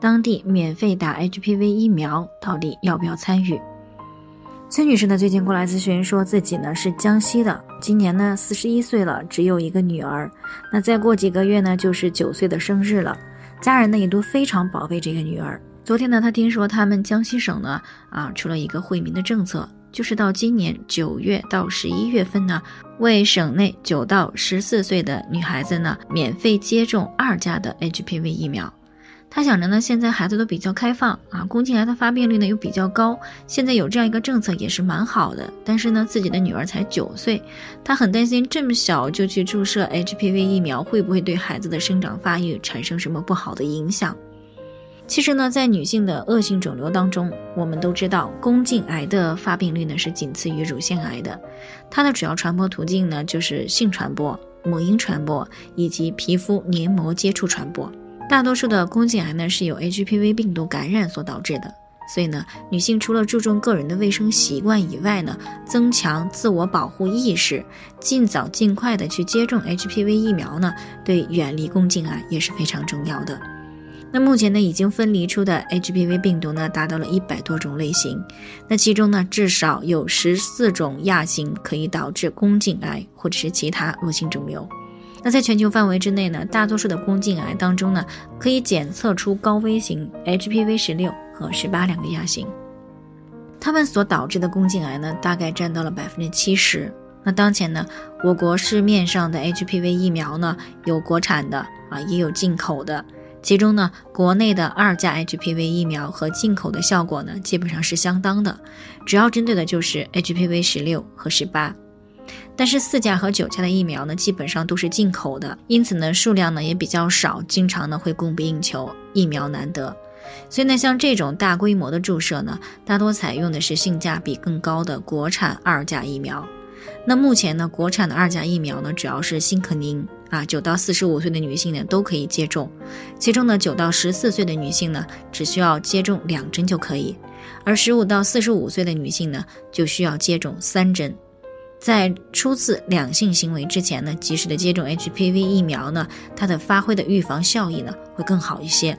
当地免费打 HPV 疫苗，到底要不要参与？崔女士呢，最近过来咨询，说自己呢是江西的，今年呢四十一岁了，只有一个女儿。那再过几个月呢，就是九岁的生日了，家人呢也都非常宝贝这个女儿。昨天呢，她听说他们江西省呢啊出了一个惠民的政策，就是到今年九月到十一月份呢，为省内九到十四岁的女孩子呢免费接种二价的 HPV 疫苗。他想着呢，现在孩子都比较开放啊，宫颈癌的发病率呢又比较高，现在有这样一个政策也是蛮好的。但是呢，自己的女儿才九岁，他很担心这么小就去注射 HPV 疫苗，会不会对孩子的生长发育产生什么不好的影响？其实呢，在女性的恶性肿瘤当中，我们都知道宫颈癌的发病率呢是仅次于乳腺癌的，它的主要传播途径呢就是性传播、母婴传播以及皮肤黏膜接触传播。大多数的宫颈癌呢是由 HPV 病毒感染所导致的，所以呢，女性除了注重个人的卫生习惯以外呢，增强自我保护意识，尽早尽快的去接种 HPV 疫苗呢，对远离宫颈癌也是非常重要的。那目前呢，已经分离出的 HPV 病毒呢，达到了一百多种类型，那其中呢，至少有十四种亚型可以导致宫颈癌或者是其他恶性肿瘤。那在全球范围之内呢，大多数的宫颈癌当中呢，可以检测出高危型 HPV 十六和十八两个亚型，它们所导致的宫颈癌呢，大概占到了百分之七十。那当前呢，我国市面上的 HPV 疫苗呢，有国产的啊，也有进口的，其中呢，国内的二价 HPV 疫苗和进口的效果呢，基本上是相当的，主要针对的就是 HPV 十六和十八。但是四价和九价的疫苗呢，基本上都是进口的，因此呢，数量呢也比较少，经常呢会供不应求，疫苗难得。所以呢，像这种大规模的注射呢，大多采用的是性价比更高的国产二价疫苗。那目前呢，国产的二价疫苗呢，主要是新可宁啊，九到四十五岁的女性呢都可以接种，其中呢，九到十四岁的女性呢，只需要接种两针就可以，而十五到四十五岁的女性呢，就需要接种三针。在初次两性行为之前呢，及时的接种 HPV 疫苗呢，它的发挥的预防效益呢会更好一些。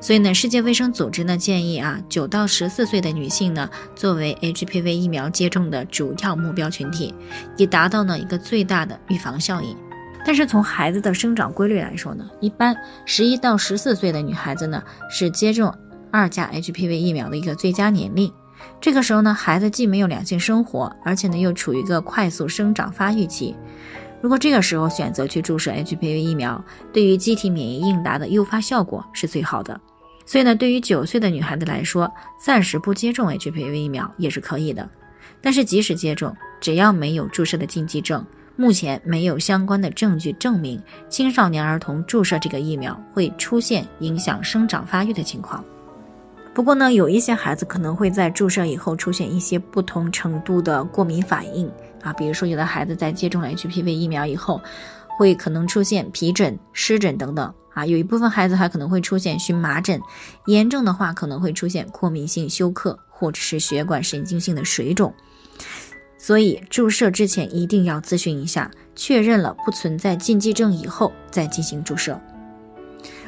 所以呢，世界卫生组织呢建议啊，九到十四岁的女性呢作为 HPV 疫苗接种的主要目标群体，以达到呢一个最大的预防效应。但是从孩子的生长规律来说呢，一般十一到十四岁的女孩子呢是接种二价 HPV 疫苗的一个最佳年龄。这个时候呢，孩子既没有两性生活，而且呢又处于一个快速生长发育期。如果这个时候选择去注射 HPV 疫苗，对于机体免疫应答的诱发效果是最好的。所以呢，对于九岁的女孩子来说，暂时不接种 HPV 疫苗也是可以的。但是即使接种，只要没有注射的禁忌症，目前没有相关的证据证明青少年儿童注射这个疫苗会出现影响生长发育的情况。不过呢，有一些孩子可能会在注射以后出现一些不同程度的过敏反应啊，比如说有的孩子在接种了 HPV 疫苗以后，会可能出现皮疹、湿疹等等啊，有一部分孩子还可能会出现荨麻疹，严重的话可能会出现过敏性休克或者是血管神经性的水肿，所以注射之前一定要咨询一下，确认了不存在禁忌症以后再进行注射。